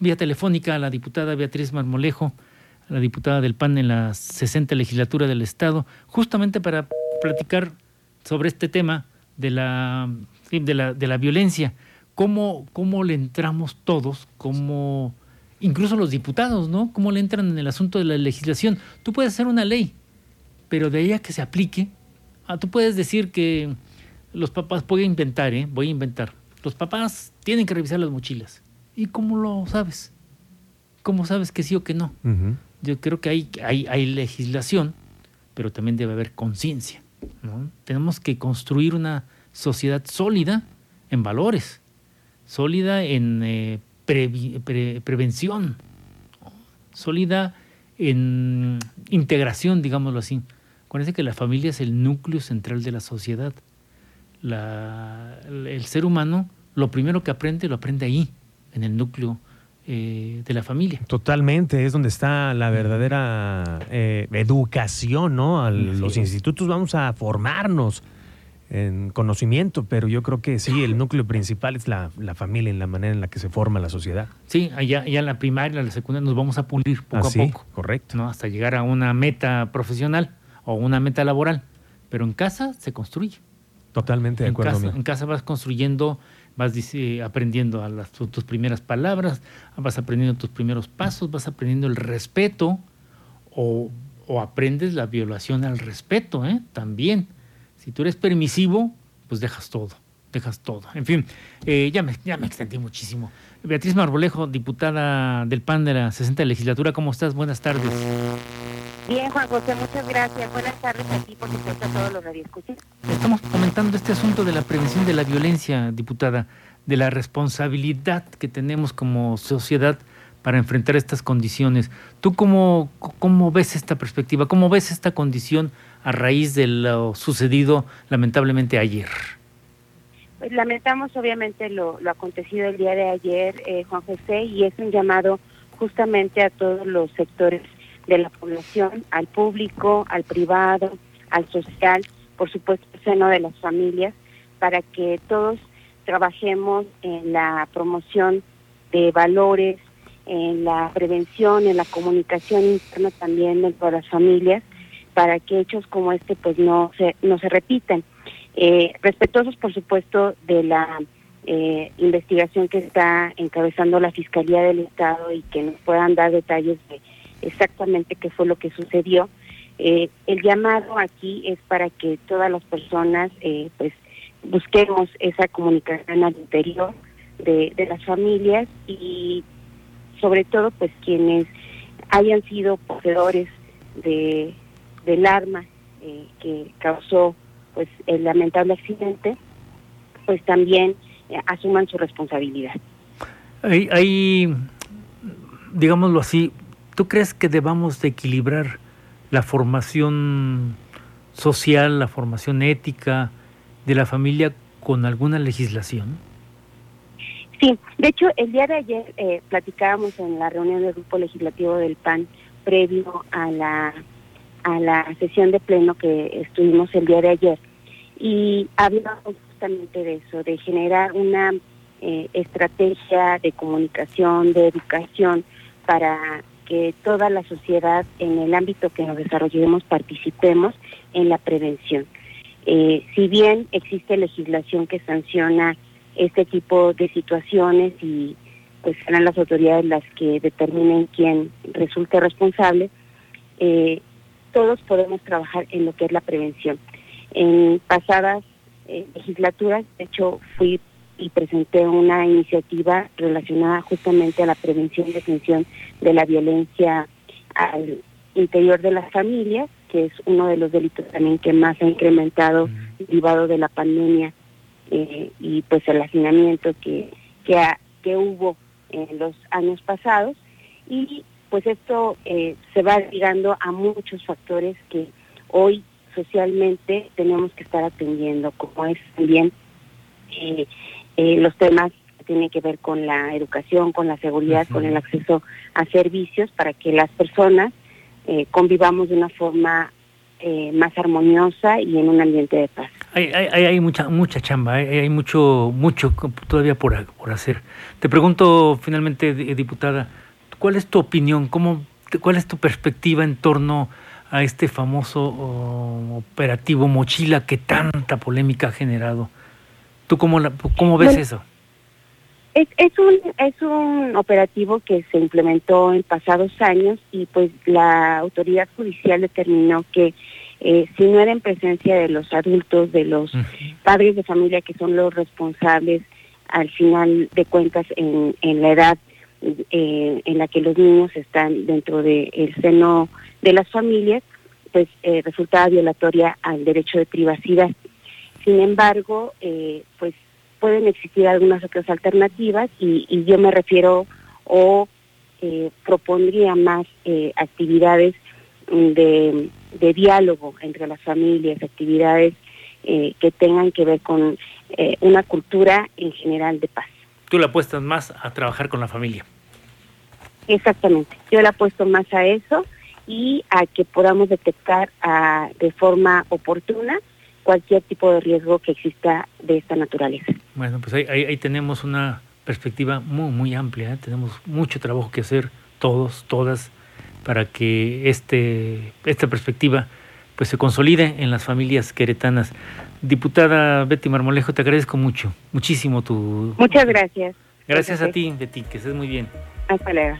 vía telefónica a la diputada Beatriz Marmolejo, la diputada del PAN en la 60 legislatura del Estado, justamente para platicar sobre este tema de la, de la, de la violencia. ¿Cómo, ¿Cómo le entramos todos? ¿Cómo, incluso los diputados, ¿no? ¿Cómo le entran en el asunto de la legislación? Tú puedes hacer una ley, pero de ella que se aplique, ah, tú puedes decir que los papás, voy a inventar, ¿eh? Voy a inventar. Los papás tienen que revisar las mochilas. ¿Y cómo lo sabes? ¿Cómo sabes que sí o que no? Yo creo que hay, hay, hay legislación, pero también debe haber conciencia. Tenemos que construir una sociedad sólida en valores, sólida en eh, prevención, sólida en integración, digámoslo así. Acuérdense que la familia es el núcleo central de la sociedad. el ser humano, lo primero que aprende, lo aprende ahí, en el núcleo eh, de la familia. Totalmente, es donde está la verdadera eh, educación, ¿no? A los institutos vamos a formarnos en conocimiento, pero yo creo que sí, el núcleo principal es la, familia, en la manera en la que se forma la sociedad. Sí, allá, en la primaria, en la secundaria nos vamos a pulir poco a poco. Correcto. ¿no? Hasta llegar a una meta profesional o una meta laboral. Pero en casa se construye. Totalmente de acuerdo. en casa vas construyendo vas aprendiendo tus primeras palabras, vas aprendiendo tus primeros pasos, vas aprendiendo el respeto o, aprendes la violación al respeto, ¿eh? también. Si tú eres permisivo, pues dejas todo, dejas todo. En fin, eh, ya, me, ya me extendí muchísimo. Beatriz Marbolejo, diputada del PAN de la 60 legislatura, ¿cómo estás? Buenas tardes. Bien, Juan José, muchas gracias. Buenas tardes a ti, por supuesto, a todos los radioescuchas. Estamos comentando este asunto de la prevención de la violencia, diputada, de la responsabilidad que tenemos como sociedad para enfrentar estas condiciones. ¿Tú cómo, cómo ves esta perspectiva? ¿Cómo ves esta condición a raíz de lo sucedido lamentablemente ayer? Pues lamentamos obviamente lo, lo acontecido el día de ayer, eh, Juan José, y es un llamado justamente a todos los sectores de la población, al público, al privado, al social, por supuesto, el seno de las familias, para que todos trabajemos en la promoción de valores, en la prevención, en la comunicación interna también dentro de las familias, para que hechos como este pues no se, no se repitan. Eh, respetuosos, por supuesto, de la eh, investigación que está encabezando la Fiscalía del Estado y que nos puedan dar detalles de exactamente qué fue lo que sucedió. Eh, el llamado aquí es para que todas las personas eh, pues busquemos esa comunicación al interior de, las familias y sobre todo pues quienes hayan sido poseedores de del arma eh, que causó pues el lamentable accidente pues también asuman su responsabilidad. Hay, digámoslo así, ¿Tú crees que debamos de equilibrar la formación social, la formación ética de la familia con alguna legislación? Sí, de hecho, el día de ayer eh, platicábamos en la reunión del grupo legislativo del PAN previo a la a la sesión de pleno que estuvimos el día de ayer y hablábamos justamente de eso, de generar una eh, estrategia de comunicación, de educación para que toda la sociedad en el ámbito que nos desarrollemos participemos en la prevención. Eh, si bien existe legislación que sanciona este tipo de situaciones y pues serán las autoridades las que determinen quién resulte responsable, eh, todos podemos trabajar en lo que es la prevención. En pasadas eh, legislaturas, de hecho, fui y presenté una iniciativa relacionada justamente a la prevención y detención de la violencia al interior de las familias, que es uno de los delitos también que más ha incrementado derivado de la pandemia eh, y pues el hacinamiento que, que, que hubo en los años pasados. Y pues esto eh, se va ligando a muchos factores que hoy socialmente tenemos que estar atendiendo, como es también eh, eh, los temas que tienen que ver con la educación, con la seguridad, con el acceso a servicios para que las personas eh, convivamos de una forma eh, más armoniosa y en un ambiente de paz. Hay, hay, hay mucha mucha chamba, hay, hay, mucho mucho todavía por, por hacer. Te pregunto finalmente, diputada, ¿cuál es tu opinión? ¿Cómo, ¿Cuál es tu perspectiva en torno a este famoso operativo Mochila que tanta polémica ha generado? ¿Tú cómo, la, cómo ves eso? Es, es, un, es un operativo que se implementó en pasados años y pues la autoridad judicial determinó que eh, si no era en presencia de los adultos, de los padres de familia que son los responsables al final de cuentas en, en la edad eh, en la que los niños están dentro del seno de las familias, pues eh, resultaba violatoria al derecho de privacidad. Sin embargo, eh, pues pueden existir algunas otras alternativas y, yo me refiero o eh, propondría más eh, actividades de, diálogo entre las familias, actividades eh, que tengan que ver con una cultura en general de paz. Tú le apuestas más a trabajar con la familia. Exactamente, yo le apuesto más a eso y a que podamos detectar ah, de forma oportuna cualquier tipo de riesgo que exista de esta naturaleza. Bueno, pues ahí, ahí, tenemos una perspectiva muy, muy amplia, ¿eh? tenemos mucho trabajo que hacer todos, todas, para que este, esta perspectiva pues se consolide en las familias queretanas. Diputada Betty Marmolejo, te agradezco mucho, muchísimo tu... Muchas gracias. Gracias a ti, Betty, que estés muy bien. Hasta luego.